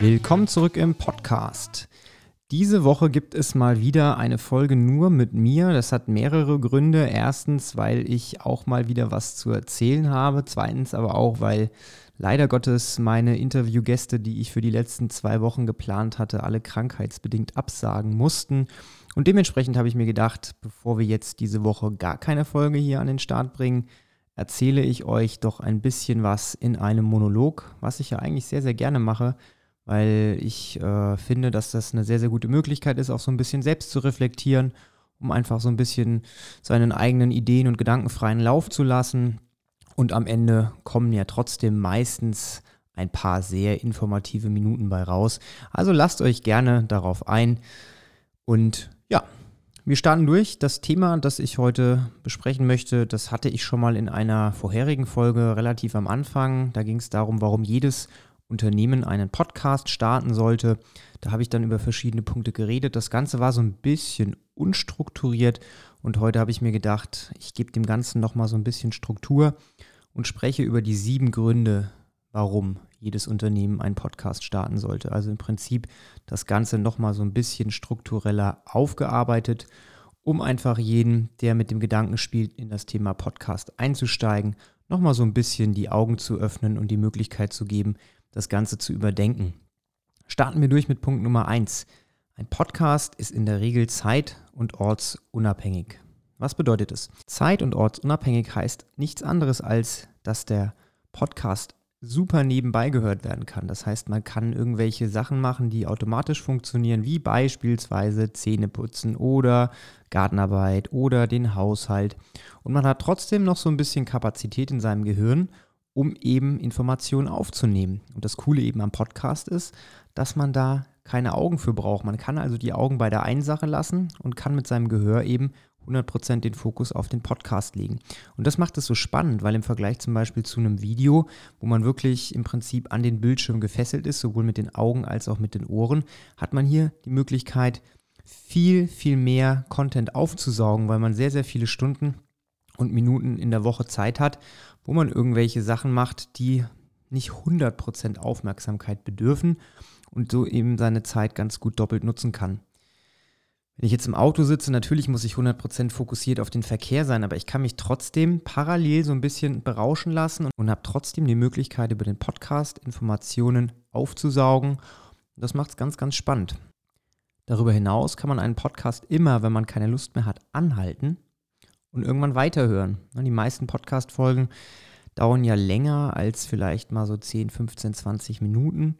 Willkommen zurück im Podcast. Diese Woche gibt es mal wieder eine Folge nur mit mir. Das hat mehrere Gründe. Erstens, weil ich auch mal wieder was zu erzählen habe. Zweitens aber auch, weil leider Gottes meine Interviewgäste, die ich für die letzten zwei Wochen geplant hatte, alle krankheitsbedingt absagen mussten. Und dementsprechend habe ich mir gedacht, bevor wir jetzt diese Woche gar keine Folge hier an den Start bringen, erzähle ich euch doch ein bisschen was in einem Monolog, was ich ja eigentlich sehr, sehr gerne mache weil ich äh, finde, dass das eine sehr, sehr gute Möglichkeit ist, auch so ein bisschen selbst zu reflektieren, um einfach so ein bisschen seinen eigenen Ideen und Gedanken freien Lauf zu lassen. Und am Ende kommen ja trotzdem meistens ein paar sehr informative Minuten bei raus. Also lasst euch gerne darauf ein. Und ja, wir starten durch. Das Thema, das ich heute besprechen möchte, das hatte ich schon mal in einer vorherigen Folge relativ am Anfang. Da ging es darum, warum jedes Unternehmen einen Podcast starten sollte. Da habe ich dann über verschiedene Punkte geredet. Das Ganze war so ein bisschen unstrukturiert und heute habe ich mir gedacht, ich gebe dem Ganzen nochmal so ein bisschen Struktur und spreche über die sieben Gründe, warum jedes Unternehmen einen Podcast starten sollte. Also im Prinzip das Ganze nochmal so ein bisschen struktureller aufgearbeitet, um einfach jeden, der mit dem Gedanken spielt, in das Thema Podcast einzusteigen, nochmal so ein bisschen die Augen zu öffnen und die Möglichkeit zu geben, das Ganze zu überdenken. Starten wir durch mit Punkt Nummer 1. Ein Podcast ist in der Regel zeit- und ortsunabhängig. Was bedeutet es? Zeit- und ortsunabhängig heißt nichts anderes als, dass der Podcast super nebenbei gehört werden kann. Das heißt, man kann irgendwelche Sachen machen, die automatisch funktionieren, wie beispielsweise Zähneputzen oder Gartenarbeit oder den Haushalt. Und man hat trotzdem noch so ein bisschen Kapazität in seinem Gehirn, um eben Informationen aufzunehmen. Und das Coole eben am Podcast ist, dass man da keine Augen für braucht. Man kann also die Augen bei der einen Sache lassen und kann mit seinem Gehör eben 100% den Fokus auf den Podcast legen. Und das macht es so spannend, weil im Vergleich zum Beispiel zu einem Video, wo man wirklich im Prinzip an den Bildschirm gefesselt ist, sowohl mit den Augen als auch mit den Ohren, hat man hier die Möglichkeit, viel, viel mehr Content aufzusaugen, weil man sehr, sehr viele Stunden und Minuten in der Woche Zeit hat wo man irgendwelche Sachen macht, die nicht 100% Aufmerksamkeit bedürfen und so eben seine Zeit ganz gut doppelt nutzen kann. Wenn ich jetzt im Auto sitze, natürlich muss ich 100% fokussiert auf den Verkehr sein, aber ich kann mich trotzdem parallel so ein bisschen berauschen lassen und habe trotzdem die Möglichkeit, über den Podcast Informationen aufzusaugen. Das macht es ganz, ganz spannend. Darüber hinaus kann man einen Podcast immer, wenn man keine Lust mehr hat, anhalten und irgendwann weiterhören. Die meisten Podcast-Folgen dauern ja länger als vielleicht mal so 10, 15, 20 Minuten.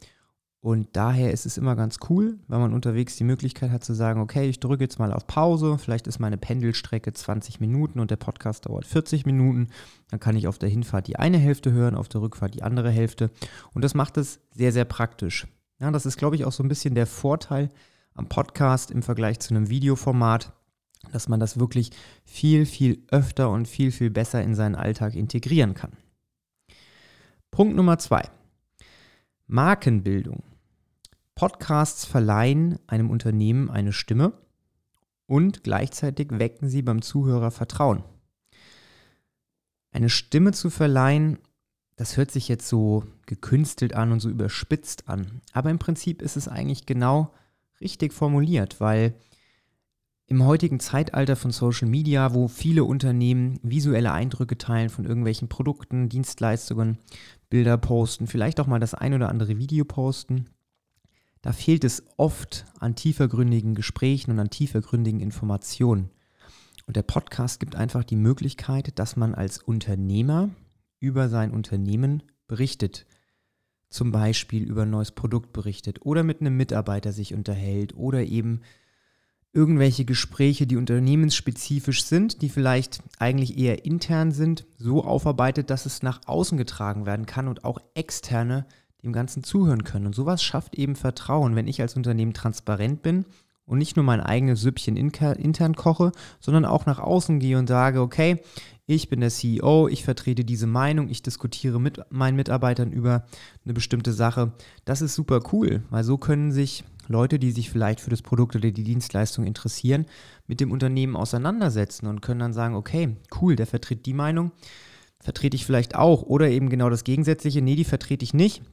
Und daher ist es immer ganz cool, wenn man unterwegs die Möglichkeit hat zu sagen, okay, ich drücke jetzt mal auf Pause, vielleicht ist meine Pendelstrecke 20 Minuten und der Podcast dauert 40 Minuten. Dann kann ich auf der Hinfahrt die eine Hälfte hören, auf der Rückfahrt die andere Hälfte. Und das macht es sehr, sehr praktisch. Ja, das ist, glaube ich, auch so ein bisschen der Vorteil am Podcast im Vergleich zu einem Videoformat dass man das wirklich viel, viel öfter und viel, viel besser in seinen Alltag integrieren kann. Punkt Nummer zwei. Markenbildung. Podcasts verleihen einem Unternehmen eine Stimme und gleichzeitig wecken sie beim Zuhörer Vertrauen. Eine Stimme zu verleihen, das hört sich jetzt so gekünstelt an und so überspitzt an. Aber im Prinzip ist es eigentlich genau richtig formuliert, weil im heutigen Zeitalter von Social Media, wo viele Unternehmen visuelle Eindrücke teilen von irgendwelchen Produkten, Dienstleistungen, Bilder posten, vielleicht auch mal das ein oder andere Video posten, da fehlt es oft an tiefergründigen Gesprächen und an tiefergründigen Informationen. Und der Podcast gibt einfach die Möglichkeit, dass man als Unternehmer über sein Unternehmen berichtet. Zum Beispiel über ein neues Produkt berichtet oder mit einem Mitarbeiter sich unterhält oder eben irgendwelche Gespräche, die unternehmensspezifisch sind, die vielleicht eigentlich eher intern sind, so aufarbeitet, dass es nach außen getragen werden kann und auch externe dem Ganzen zuhören können. Und sowas schafft eben Vertrauen, wenn ich als Unternehmen transparent bin und nicht nur mein eigenes Süppchen intern koche, sondern auch nach außen gehe und sage, okay, ich bin der CEO, ich vertrete diese Meinung, ich diskutiere mit meinen Mitarbeitern über eine bestimmte Sache. Das ist super cool, weil so können sich Leute, die sich vielleicht für das Produkt oder die Dienstleistung interessieren, mit dem Unternehmen auseinandersetzen und können dann sagen, okay, cool, der vertritt die Meinung, vertrete ich vielleicht auch. Oder eben genau das Gegensätzliche, nee, die vertrete ich nicht.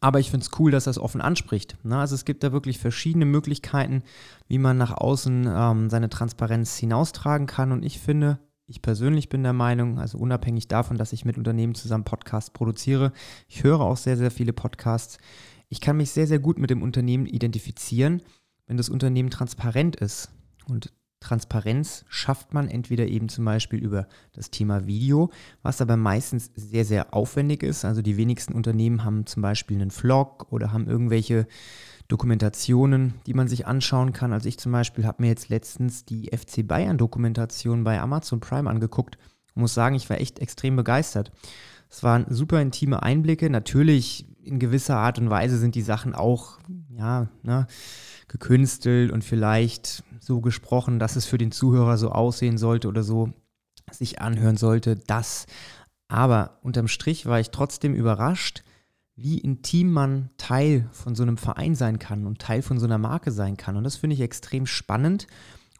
Aber ich finde es cool, dass es offen anspricht. Na, also es gibt da wirklich verschiedene Möglichkeiten, wie man nach außen ähm, seine Transparenz hinaustragen kann. Und ich finde, ich persönlich bin der Meinung, also unabhängig davon, dass ich mit Unternehmen zusammen Podcasts produziere, ich höre auch sehr, sehr viele Podcasts. Ich kann mich sehr, sehr gut mit dem Unternehmen identifizieren, wenn das Unternehmen transparent ist. Und Transparenz schafft man entweder eben zum Beispiel über das Thema Video, was aber meistens sehr, sehr aufwendig ist. Also die wenigsten Unternehmen haben zum Beispiel einen Vlog oder haben irgendwelche Dokumentationen, die man sich anschauen kann. Also ich zum Beispiel habe mir jetzt letztens die FC Bayern Dokumentation bei Amazon Prime angeguckt und muss sagen, ich war echt extrem begeistert. Es waren super intime Einblicke. Natürlich in gewisser Art und Weise sind die Sachen auch, ja, ne, gekünstelt und vielleicht so gesprochen, dass es für den Zuhörer so aussehen sollte oder so sich anhören sollte, das. Aber unterm Strich war ich trotzdem überrascht, wie intim man Teil von so einem Verein sein kann und Teil von so einer Marke sein kann. Und das finde ich extrem spannend.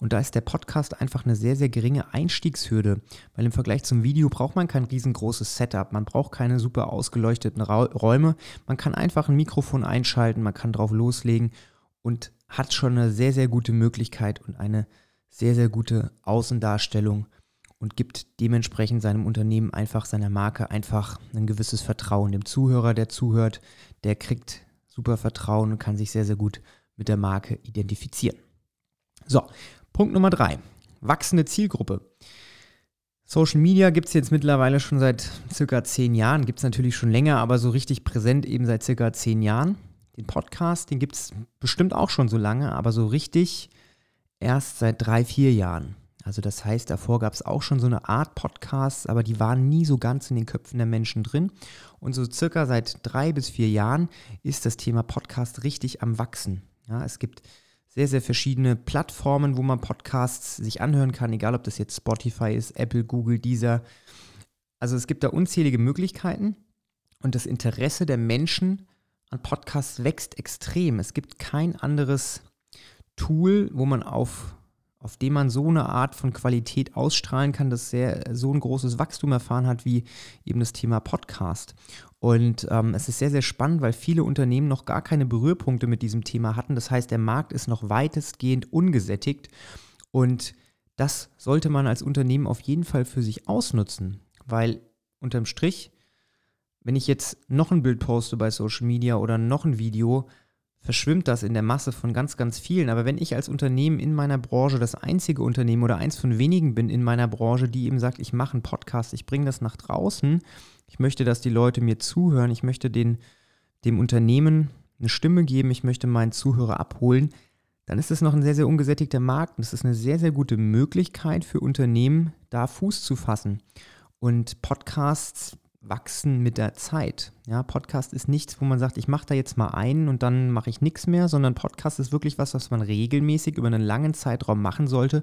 Und da ist der Podcast einfach eine sehr, sehr geringe Einstiegshürde, weil im Vergleich zum Video braucht man kein riesengroßes Setup, man braucht keine super ausgeleuchteten Räume, man kann einfach ein Mikrofon einschalten, man kann drauf loslegen und hat schon eine sehr, sehr gute Möglichkeit und eine sehr, sehr gute Außendarstellung und gibt dementsprechend seinem Unternehmen einfach, seiner Marke einfach ein gewisses Vertrauen. Dem Zuhörer, der zuhört, der kriegt super Vertrauen und kann sich sehr, sehr gut mit der Marke identifizieren. So, Punkt Nummer drei. Wachsende Zielgruppe. Social Media gibt es jetzt mittlerweile schon seit circa zehn Jahren, gibt es natürlich schon länger, aber so richtig präsent eben seit circa zehn Jahren. Den Podcast, den gibt es bestimmt auch schon so lange, aber so richtig erst seit drei, vier Jahren. Also das heißt, davor gab es auch schon so eine Art Podcasts, aber die waren nie so ganz in den Köpfen der Menschen drin. Und so circa seit drei bis vier Jahren ist das Thema Podcast richtig am Wachsen. Ja, es gibt sehr, sehr verschiedene Plattformen, wo man Podcasts sich anhören kann, egal ob das jetzt Spotify ist, Apple, Google, Deezer. Also es gibt da unzählige Möglichkeiten und das Interesse der Menschen an Podcasts wächst extrem. Es gibt kein anderes Tool, wo man auf, auf dem man so eine Art von Qualität ausstrahlen kann, dass sehr, so ein großes Wachstum erfahren hat wie eben das Thema Podcast. Und ähm, es ist sehr, sehr spannend, weil viele Unternehmen noch gar keine Berührpunkte mit diesem Thema hatten. Das heißt, der Markt ist noch weitestgehend ungesättigt. Und das sollte man als Unternehmen auf jeden Fall für sich ausnutzen, weil unterm Strich wenn ich jetzt noch ein Bild poste bei Social Media oder noch ein Video, verschwimmt das in der Masse von ganz, ganz vielen. Aber wenn ich als Unternehmen in meiner Branche das einzige Unternehmen oder eins von wenigen bin in meiner Branche, die eben sagt, ich mache einen Podcast, ich bringe das nach draußen, ich möchte, dass die Leute mir zuhören, ich möchte den, dem Unternehmen eine Stimme geben, ich möchte meinen Zuhörer abholen, dann ist es noch ein sehr, sehr ungesättigter Markt und es ist eine sehr, sehr gute Möglichkeit für Unternehmen, da Fuß zu fassen. Und Podcasts wachsen mit der Zeit. Ja, Podcast ist nichts, wo man sagt, ich mache da jetzt mal einen und dann mache ich nichts mehr, sondern Podcast ist wirklich was, was man regelmäßig über einen langen Zeitraum machen sollte.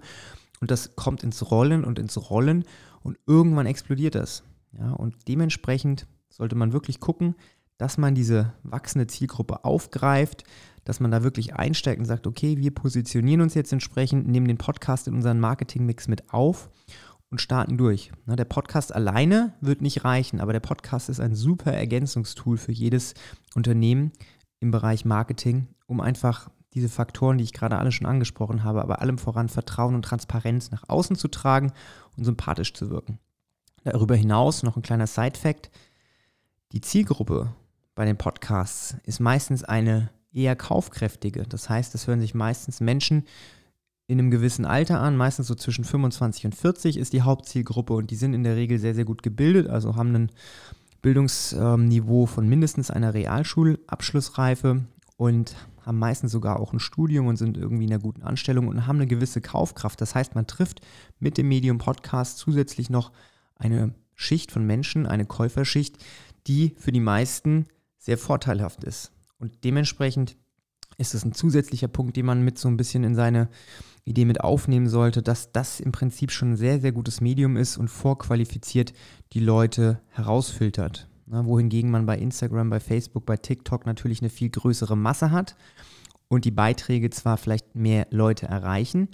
Und das kommt ins Rollen und ins Rollen und irgendwann explodiert das. Ja, und dementsprechend sollte man wirklich gucken, dass man diese wachsende Zielgruppe aufgreift, dass man da wirklich einsteigt und sagt, okay, wir positionieren uns jetzt entsprechend, nehmen den Podcast in unseren Marketingmix mit auf und starten durch. Der Podcast alleine wird nicht reichen, aber der Podcast ist ein super Ergänzungstool für jedes Unternehmen im Bereich Marketing, um einfach diese Faktoren, die ich gerade alle schon angesprochen habe, aber allem voran Vertrauen und Transparenz nach außen zu tragen und sympathisch zu wirken. Darüber hinaus noch ein kleiner Side-Fact. Die Zielgruppe bei den Podcasts ist meistens eine eher kaufkräftige. Das heißt, es hören sich meistens Menschen in einem gewissen Alter an, meistens so zwischen 25 und 40 ist die Hauptzielgruppe und die sind in der Regel sehr, sehr gut gebildet, also haben ein Bildungsniveau von mindestens einer Realschulabschlussreife und haben meistens sogar auch ein Studium und sind irgendwie in einer guten Anstellung und haben eine gewisse Kaufkraft. Das heißt, man trifft mit dem Medium Podcast zusätzlich noch eine Schicht von Menschen, eine Käuferschicht, die für die meisten sehr vorteilhaft ist. Und dementsprechend ist es ein zusätzlicher Punkt, den man mit so ein bisschen in seine Idee mit aufnehmen sollte, dass das im Prinzip schon ein sehr, sehr gutes Medium ist und vorqualifiziert die Leute herausfiltert. Na, wohingegen man bei Instagram, bei Facebook, bei TikTok natürlich eine viel größere Masse hat und die Beiträge zwar vielleicht mehr Leute erreichen,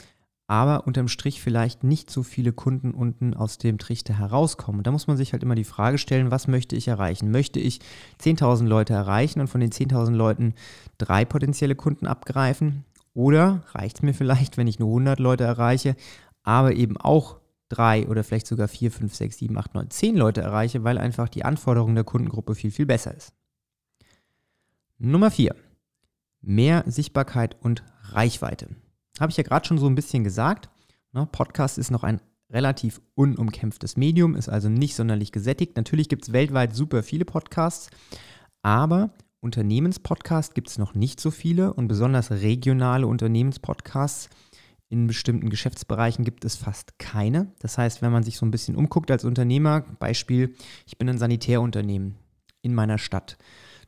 aber unterm Strich vielleicht nicht so viele Kunden unten aus dem Trichter herauskommen. Und da muss man sich halt immer die Frage stellen, was möchte ich erreichen? Möchte ich 10.000 Leute erreichen und von den 10.000 Leuten drei potenzielle Kunden abgreifen? Oder reicht es mir vielleicht, wenn ich nur 100 Leute erreiche, aber eben auch drei oder vielleicht sogar vier, fünf, sechs, sieben, acht, neun, zehn Leute erreiche, weil einfach die Anforderung der Kundengruppe viel, viel besser ist. Nummer vier. Mehr Sichtbarkeit und Reichweite. Habe ich ja gerade schon so ein bisschen gesagt. Ne, Podcast ist noch ein relativ unumkämpftes Medium, ist also nicht sonderlich gesättigt. Natürlich gibt es weltweit super viele Podcasts, aber Unternehmenspodcasts gibt es noch nicht so viele und besonders regionale Unternehmenspodcasts in bestimmten Geschäftsbereichen gibt es fast keine. Das heißt, wenn man sich so ein bisschen umguckt als Unternehmer, Beispiel, ich bin ein Sanitärunternehmen in meiner Stadt.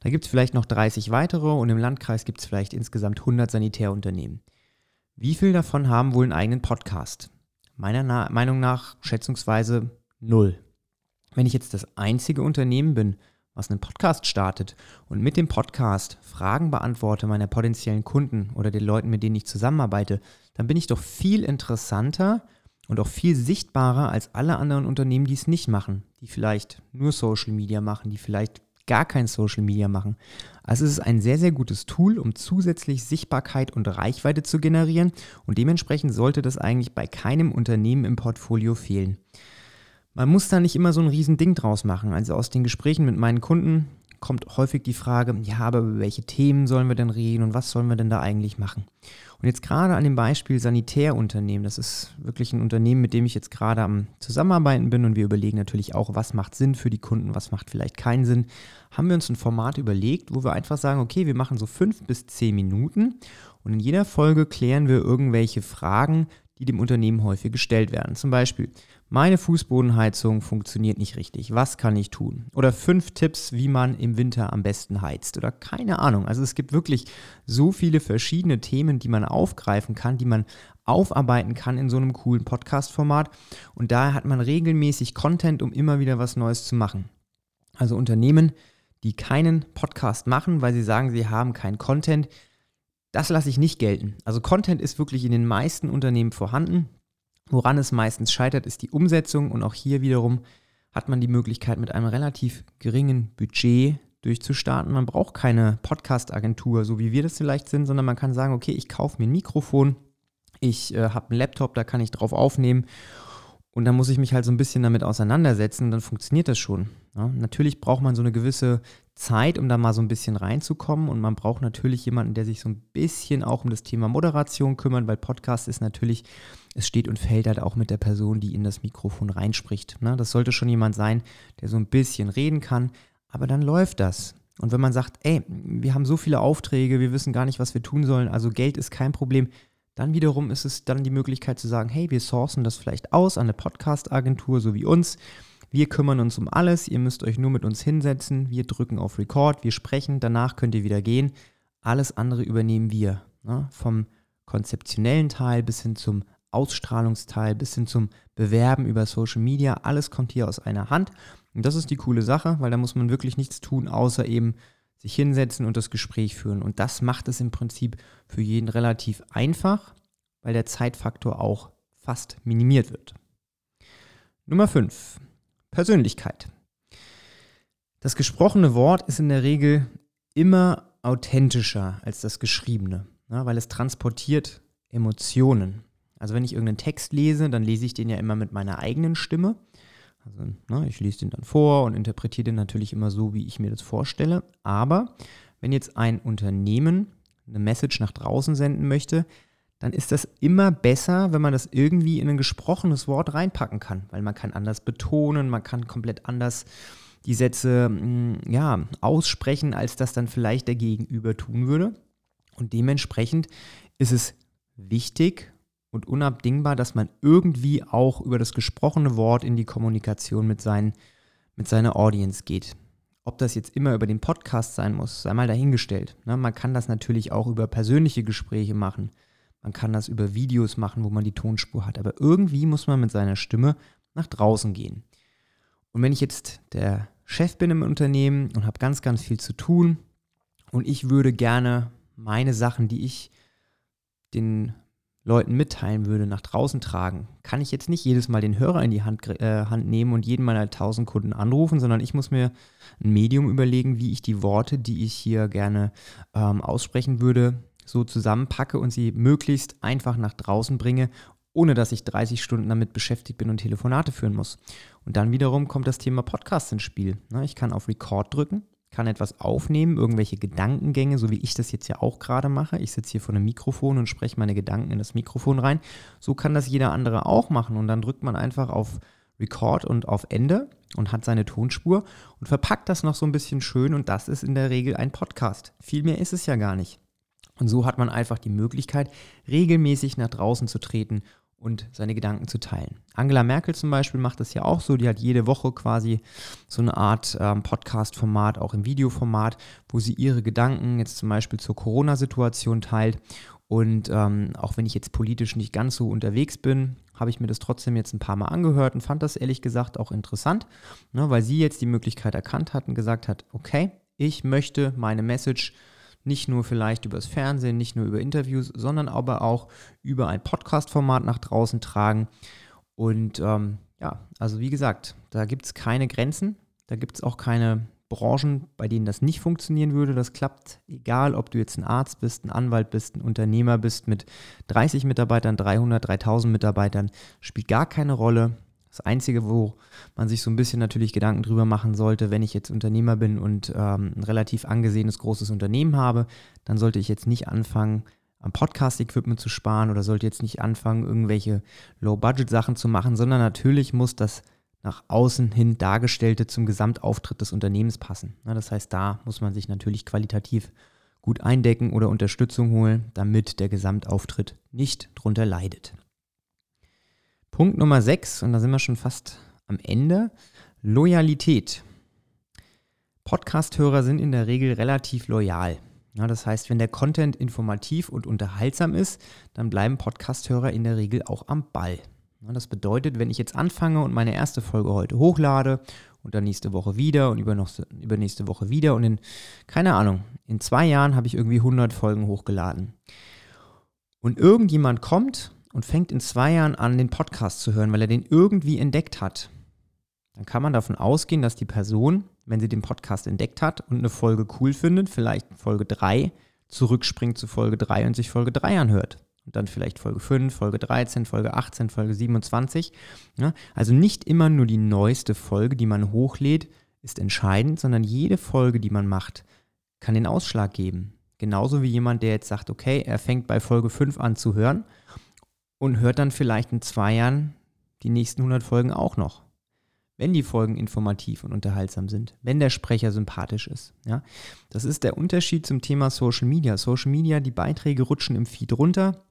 Da gibt es vielleicht noch 30 weitere und im Landkreis gibt es vielleicht insgesamt 100 Sanitärunternehmen. Wie viel davon haben wohl einen eigenen Podcast? Meiner Na Meinung nach schätzungsweise null. Wenn ich jetzt das einzige Unternehmen bin, was einen Podcast startet und mit dem Podcast Fragen beantworte meiner potenziellen Kunden oder den Leuten, mit denen ich zusammenarbeite, dann bin ich doch viel interessanter und auch viel sichtbarer als alle anderen Unternehmen, die es nicht machen, die vielleicht nur Social Media machen, die vielleicht gar kein Social Media machen. Also es ist ein sehr, sehr gutes Tool, um zusätzlich Sichtbarkeit und Reichweite zu generieren und dementsprechend sollte das eigentlich bei keinem Unternehmen im Portfolio fehlen. Man muss da nicht immer so ein Riesending draus machen. Also aus den Gesprächen mit meinen Kunden kommt häufig die Frage, ja, aber über welche Themen sollen wir denn reden und was sollen wir denn da eigentlich machen? Und jetzt gerade an dem Beispiel Sanitärunternehmen, das ist wirklich ein Unternehmen, mit dem ich jetzt gerade am Zusammenarbeiten bin und wir überlegen natürlich auch, was macht Sinn für die Kunden, was macht vielleicht keinen Sinn, haben wir uns ein Format überlegt, wo wir einfach sagen, okay, wir machen so fünf bis zehn Minuten und in jeder Folge klären wir irgendwelche Fragen, die dem Unternehmen häufig gestellt werden. Zum Beispiel, meine Fußbodenheizung funktioniert nicht richtig. Was kann ich tun? Oder fünf Tipps, wie man im Winter am besten heizt. Oder keine Ahnung. Also es gibt wirklich so viele verschiedene Themen, die man aufgreifen kann, die man aufarbeiten kann in so einem coolen Podcast-Format. Und daher hat man regelmäßig Content, um immer wieder was Neues zu machen. Also Unternehmen, die keinen Podcast machen, weil sie sagen, sie haben keinen Content, das lasse ich nicht gelten. Also Content ist wirklich in den meisten Unternehmen vorhanden. Woran es meistens scheitert, ist die Umsetzung und auch hier wiederum hat man die Möglichkeit mit einem relativ geringen Budget durchzustarten. Man braucht keine Podcast-Agentur, so wie wir das vielleicht sind, sondern man kann sagen, okay, ich kaufe mir ein Mikrofon, ich äh, habe einen Laptop, da kann ich drauf aufnehmen und dann muss ich mich halt so ein bisschen damit auseinandersetzen und dann funktioniert das schon. Ja, natürlich braucht man so eine gewisse Zeit, um da mal so ein bisschen reinzukommen. Und man braucht natürlich jemanden, der sich so ein bisschen auch um das Thema Moderation kümmert, weil Podcast ist natürlich, es steht und fällt halt auch mit der Person, die in das Mikrofon reinspricht. Ne? Das sollte schon jemand sein, der so ein bisschen reden kann, aber dann läuft das. Und wenn man sagt, ey, wir haben so viele Aufträge, wir wissen gar nicht, was wir tun sollen, also Geld ist kein Problem, dann wiederum ist es dann die Möglichkeit zu sagen, hey, wir sourcen das vielleicht aus an eine Podcast-Agentur, so wie uns. Wir kümmern uns um alles, ihr müsst euch nur mit uns hinsetzen, wir drücken auf Record, wir sprechen, danach könnt ihr wieder gehen. Alles andere übernehmen wir. Ne? Vom konzeptionellen Teil bis hin zum Ausstrahlungsteil, bis hin zum Bewerben über Social Media, alles kommt hier aus einer Hand. Und das ist die coole Sache, weil da muss man wirklich nichts tun, außer eben sich hinsetzen und das Gespräch führen. Und das macht es im Prinzip für jeden relativ einfach, weil der Zeitfaktor auch fast minimiert wird. Nummer 5. Persönlichkeit. Das gesprochene Wort ist in der Regel immer authentischer als das geschriebene, ja, weil es transportiert Emotionen. Also wenn ich irgendeinen Text lese, dann lese ich den ja immer mit meiner eigenen Stimme. Also ne, ich lese den dann vor und interpretiere den natürlich immer so, wie ich mir das vorstelle. Aber wenn jetzt ein Unternehmen eine Message nach draußen senden möchte, dann ist das immer besser, wenn man das irgendwie in ein gesprochenes Wort reinpacken kann, weil man kann anders betonen, man kann komplett anders die Sätze mm, ja, aussprechen, als das dann vielleicht der Gegenüber tun würde. Und dementsprechend ist es wichtig und unabdingbar, dass man irgendwie auch über das gesprochene Wort in die Kommunikation mit, seinen, mit seiner Audience geht. Ob das jetzt immer über den Podcast sein muss, sei mal dahingestellt. Ne? Man kann das natürlich auch über persönliche Gespräche machen. Man kann das über Videos machen, wo man die Tonspur hat. Aber irgendwie muss man mit seiner Stimme nach draußen gehen. Und wenn ich jetzt der Chef bin im Unternehmen und habe ganz, ganz viel zu tun und ich würde gerne meine Sachen, die ich den Leuten mitteilen würde, nach draußen tragen, kann ich jetzt nicht jedes Mal den Hörer in die Hand, äh, Hand nehmen und jeden meiner 1000 Kunden anrufen, sondern ich muss mir ein Medium überlegen, wie ich die Worte, die ich hier gerne ähm, aussprechen würde, so zusammenpacke und sie möglichst einfach nach draußen bringe, ohne dass ich 30 Stunden damit beschäftigt bin und Telefonate führen muss. Und dann wiederum kommt das Thema Podcast ins Spiel. Ne, ich kann auf Record drücken, kann etwas aufnehmen, irgendwelche Gedankengänge, so wie ich das jetzt ja auch gerade mache. Ich sitze hier vor einem Mikrofon und spreche meine Gedanken in das Mikrofon rein. So kann das jeder andere auch machen. Und dann drückt man einfach auf Record und auf Ende und hat seine Tonspur und verpackt das noch so ein bisschen schön. Und das ist in der Regel ein Podcast. Viel mehr ist es ja gar nicht. Und so hat man einfach die Möglichkeit, regelmäßig nach draußen zu treten und seine Gedanken zu teilen. Angela Merkel zum Beispiel macht das ja auch so. Die hat jede Woche quasi so eine Art ähm, Podcast-Format, auch im Videoformat, wo sie ihre Gedanken jetzt zum Beispiel zur Corona-Situation teilt. Und ähm, auch wenn ich jetzt politisch nicht ganz so unterwegs bin, habe ich mir das trotzdem jetzt ein paar Mal angehört und fand das ehrlich gesagt auch interessant, ne, weil sie jetzt die Möglichkeit erkannt hat und gesagt hat, okay, ich möchte meine Message nicht nur vielleicht übers Fernsehen, nicht nur über Interviews, sondern aber auch über ein Podcast-Format nach draußen tragen. Und ähm, ja, also wie gesagt, da gibt es keine Grenzen, da gibt es auch keine Branchen, bei denen das nicht funktionieren würde. Das klappt, egal ob du jetzt ein Arzt bist, ein Anwalt bist, ein Unternehmer bist mit 30 Mitarbeitern, 300, 3000 Mitarbeitern, spielt gar keine Rolle. Das Einzige, wo man sich so ein bisschen natürlich Gedanken drüber machen sollte, wenn ich jetzt Unternehmer bin und ähm, ein relativ angesehenes großes Unternehmen habe, dann sollte ich jetzt nicht anfangen, am Podcast-Equipment zu sparen oder sollte jetzt nicht anfangen, irgendwelche Low-Budget-Sachen zu machen, sondern natürlich muss das nach außen hin dargestellte zum Gesamtauftritt des Unternehmens passen. das heißt, da muss man sich natürlich qualitativ gut eindecken oder Unterstützung holen, damit der Gesamtauftritt nicht drunter leidet. Punkt Nummer 6, und da sind wir schon fast am Ende, Loyalität. Podcast-Hörer sind in der Regel relativ loyal. Ja, das heißt, wenn der Content informativ und unterhaltsam ist, dann bleiben Podcast-Hörer in der Regel auch am Ball. Ja, das bedeutet, wenn ich jetzt anfange und meine erste Folge heute hochlade und dann nächste Woche wieder und übernächste Woche wieder und in, keine Ahnung, in zwei Jahren habe ich irgendwie 100 Folgen hochgeladen. Und irgendjemand kommt und fängt in zwei Jahren an, den Podcast zu hören, weil er den irgendwie entdeckt hat, dann kann man davon ausgehen, dass die Person, wenn sie den Podcast entdeckt hat und eine Folge cool findet, vielleicht Folge 3, zurückspringt zu Folge 3 und sich Folge 3 anhört. Und dann vielleicht Folge 5, Folge 13, Folge 18, Folge 27. Ja, also nicht immer nur die neueste Folge, die man hochlädt, ist entscheidend, sondern jede Folge, die man macht, kann den Ausschlag geben. Genauso wie jemand, der jetzt sagt, okay, er fängt bei Folge 5 an zu hören und hört dann vielleicht in zwei Jahren die nächsten 100 Folgen auch noch. Wenn die Folgen informativ und unterhaltsam sind, wenn der Sprecher sympathisch ist. Ja? Das ist der Unterschied zum Thema Social Media. Social Media, die Beiträge rutschen im Feed runter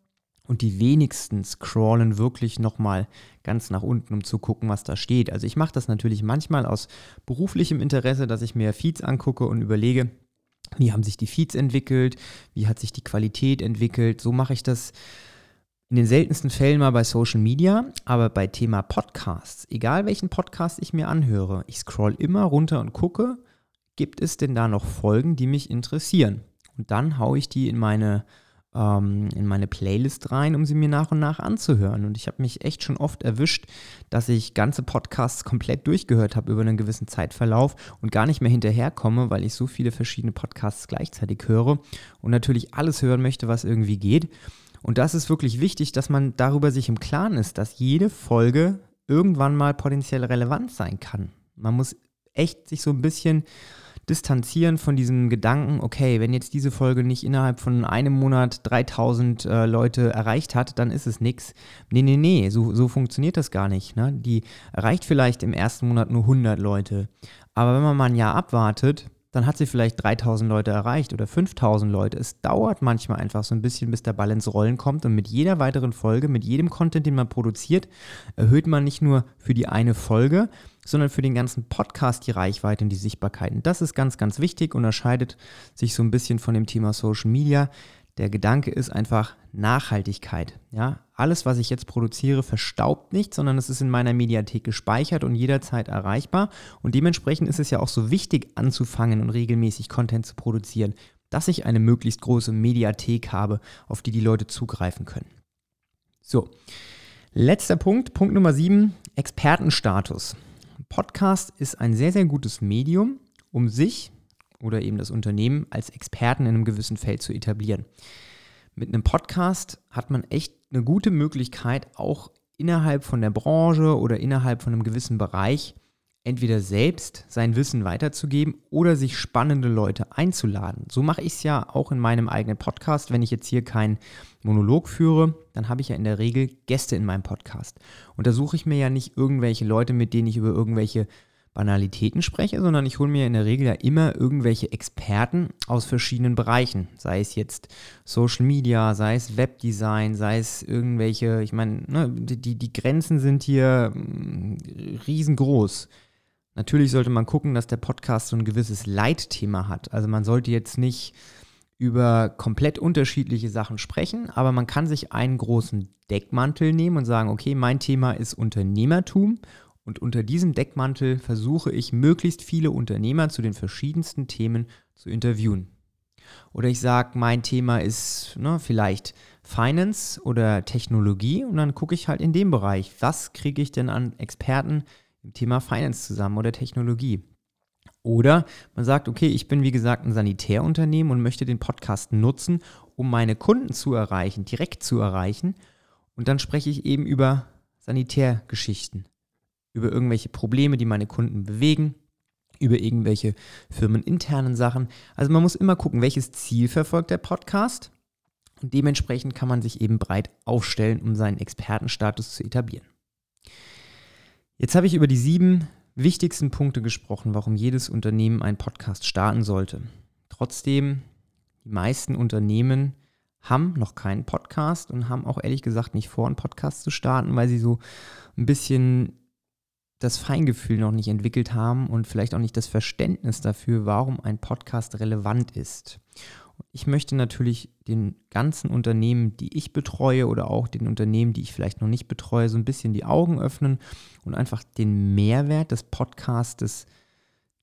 und die wenigsten scrollen wirklich nochmal ganz nach unten, um zu gucken, was da steht. Also ich mache das natürlich manchmal aus beruflichem Interesse, dass ich mir Feeds angucke und überlege, wie haben sich die Feeds entwickelt, wie hat sich die Qualität entwickelt. So mache ich das in den seltensten Fällen mal bei Social Media, aber bei Thema Podcasts, egal welchen Podcast ich mir anhöre, ich scroll immer runter und gucke, gibt es denn da noch Folgen, die mich interessieren? Und dann haue ich die in meine, ähm, in meine Playlist rein, um sie mir nach und nach anzuhören. Und ich habe mich echt schon oft erwischt, dass ich ganze Podcasts komplett durchgehört habe über einen gewissen Zeitverlauf und gar nicht mehr hinterherkomme, weil ich so viele verschiedene Podcasts gleichzeitig höre und natürlich alles hören möchte, was irgendwie geht. Und das ist wirklich wichtig, dass man darüber sich im Klaren ist, dass jede Folge irgendwann mal potenziell relevant sein kann. Man muss echt sich so ein bisschen distanzieren von diesem Gedanken, okay, wenn jetzt diese Folge nicht innerhalb von einem Monat 3000 äh, Leute erreicht hat, dann ist es nichts. Nee, nee, nee, so, so funktioniert das gar nicht. Ne? Die erreicht vielleicht im ersten Monat nur 100 Leute. Aber wenn man mal ein Jahr abwartet, dann hat sie vielleicht 3000 Leute erreicht oder 5000 Leute. Es dauert manchmal einfach so ein bisschen, bis der Ball ins Rollen kommt. Und mit jeder weiteren Folge, mit jedem Content, den man produziert, erhöht man nicht nur für die eine Folge, sondern für den ganzen Podcast die Reichweite und die Sichtbarkeit. Und das ist ganz, ganz wichtig, unterscheidet sich so ein bisschen von dem Thema Social Media. Der Gedanke ist einfach Nachhaltigkeit. Ja? Alles, was ich jetzt produziere, verstaubt nicht, sondern es ist in meiner Mediathek gespeichert und jederzeit erreichbar. Und dementsprechend ist es ja auch so wichtig, anzufangen und regelmäßig Content zu produzieren, dass ich eine möglichst große Mediathek habe, auf die die Leute zugreifen können. So, letzter Punkt, Punkt Nummer 7, Expertenstatus. Podcast ist ein sehr, sehr gutes Medium, um sich oder eben das Unternehmen als Experten in einem gewissen Feld zu etablieren. Mit einem Podcast hat man echt eine gute Möglichkeit, auch innerhalb von der Branche oder innerhalb von einem gewissen Bereich entweder selbst sein Wissen weiterzugeben oder sich spannende Leute einzuladen. So mache ich es ja auch in meinem eigenen Podcast. Wenn ich jetzt hier keinen Monolog führe, dann habe ich ja in der Regel Gäste in meinem Podcast. Und da suche ich mir ja nicht irgendwelche Leute, mit denen ich über irgendwelche Banalitäten spreche, sondern ich hole mir in der Regel ja immer irgendwelche Experten aus verschiedenen Bereichen. Sei es jetzt Social Media, sei es Webdesign, sei es irgendwelche, ich meine, ne, die, die Grenzen sind hier mm, riesengroß. Natürlich sollte man gucken, dass der Podcast so ein gewisses Leitthema hat. Also man sollte jetzt nicht über komplett unterschiedliche Sachen sprechen, aber man kann sich einen großen Deckmantel nehmen und sagen, okay, mein Thema ist Unternehmertum und unter diesem Deckmantel versuche ich möglichst viele Unternehmer zu den verschiedensten Themen zu interviewen. Oder ich sage, mein Thema ist ne, vielleicht Finance oder Technologie und dann gucke ich halt in dem Bereich, was kriege ich denn an Experten im Thema Finance zusammen oder Technologie. Oder man sagt, okay, ich bin wie gesagt ein Sanitärunternehmen und möchte den Podcast nutzen, um meine Kunden zu erreichen, direkt zu erreichen. Und dann spreche ich eben über Sanitärgeschichten über irgendwelche Probleme, die meine Kunden bewegen, über irgendwelche firmeninternen Sachen. Also man muss immer gucken, welches Ziel verfolgt der Podcast. Und dementsprechend kann man sich eben breit aufstellen, um seinen Expertenstatus zu etablieren. Jetzt habe ich über die sieben wichtigsten Punkte gesprochen, warum jedes Unternehmen einen Podcast starten sollte. Trotzdem, die meisten Unternehmen haben noch keinen Podcast und haben auch ehrlich gesagt nicht vor, einen Podcast zu starten, weil sie so ein bisschen das Feingefühl noch nicht entwickelt haben und vielleicht auch nicht das Verständnis dafür, warum ein Podcast relevant ist. Ich möchte natürlich den ganzen Unternehmen, die ich betreue oder auch den Unternehmen, die ich vielleicht noch nicht betreue, so ein bisschen die Augen öffnen und einfach den Mehrwert des Podcastes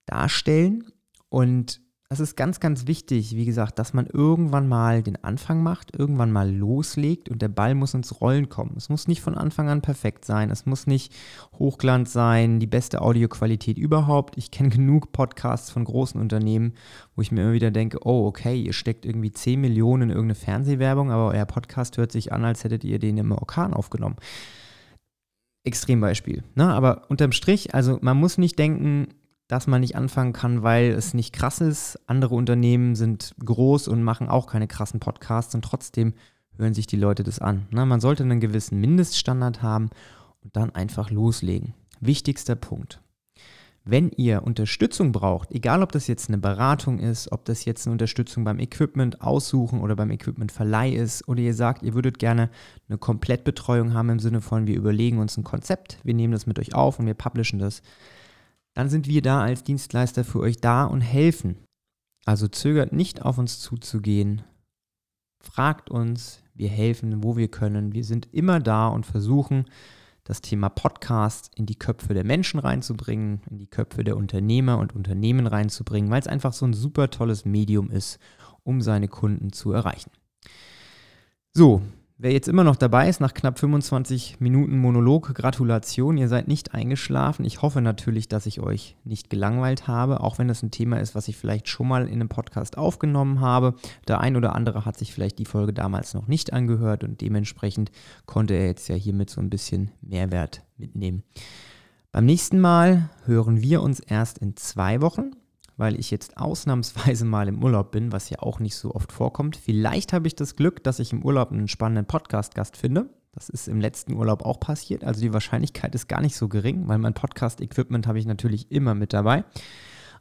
darstellen und es ist ganz, ganz wichtig, wie gesagt, dass man irgendwann mal den Anfang macht, irgendwann mal loslegt und der Ball muss ins Rollen kommen. Es muss nicht von Anfang an perfekt sein, es muss nicht Hochglanz sein, die beste Audioqualität überhaupt. Ich kenne genug Podcasts von großen Unternehmen, wo ich mir immer wieder denke, oh, okay, ihr steckt irgendwie 10 Millionen in irgendeine Fernsehwerbung, aber euer Podcast hört sich an, als hättet ihr den im Orkan aufgenommen. Extrembeispiel. Ne? Aber unterm Strich, also man muss nicht denken, dass man nicht anfangen kann, weil es nicht krass ist. Andere Unternehmen sind groß und machen auch keine krassen Podcasts und trotzdem hören sich die Leute das an. Na, man sollte einen gewissen Mindeststandard haben und dann einfach loslegen. Wichtigster Punkt. Wenn ihr Unterstützung braucht, egal ob das jetzt eine Beratung ist, ob das jetzt eine Unterstützung beim Equipment aussuchen oder beim Equipment Verleih ist, oder ihr sagt, ihr würdet gerne eine Komplettbetreuung haben im Sinne von, wir überlegen uns ein Konzept, wir nehmen das mit euch auf und wir publishen das, dann sind wir da als Dienstleister für euch da und helfen. Also zögert nicht auf uns zuzugehen. Fragt uns, wir helfen, wo wir können. Wir sind immer da und versuchen, das Thema Podcast in die Köpfe der Menschen reinzubringen, in die Köpfe der Unternehmer und Unternehmen reinzubringen, weil es einfach so ein super tolles Medium ist, um seine Kunden zu erreichen. So, Wer jetzt immer noch dabei ist, nach knapp 25 Minuten Monolog, Gratulation, ihr seid nicht eingeschlafen. Ich hoffe natürlich, dass ich euch nicht gelangweilt habe, auch wenn das ein Thema ist, was ich vielleicht schon mal in einem Podcast aufgenommen habe. Der ein oder andere hat sich vielleicht die Folge damals noch nicht angehört und dementsprechend konnte er jetzt ja hiermit so ein bisschen Mehrwert mitnehmen. Beim nächsten Mal hören wir uns erst in zwei Wochen weil ich jetzt ausnahmsweise mal im Urlaub bin, was ja auch nicht so oft vorkommt. Vielleicht habe ich das Glück, dass ich im Urlaub einen spannenden Podcast-Gast finde. Das ist im letzten Urlaub auch passiert. Also die Wahrscheinlichkeit ist gar nicht so gering, weil mein Podcast-Equipment habe ich natürlich immer mit dabei.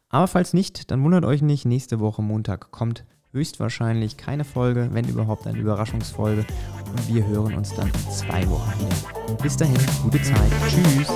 Aber falls nicht, dann wundert euch nicht, nächste Woche Montag kommt höchstwahrscheinlich keine Folge, wenn überhaupt eine Überraschungsfolge. Und wir hören uns dann in zwei Wochen wieder. Bis dahin, gute Zeit. Tschüss.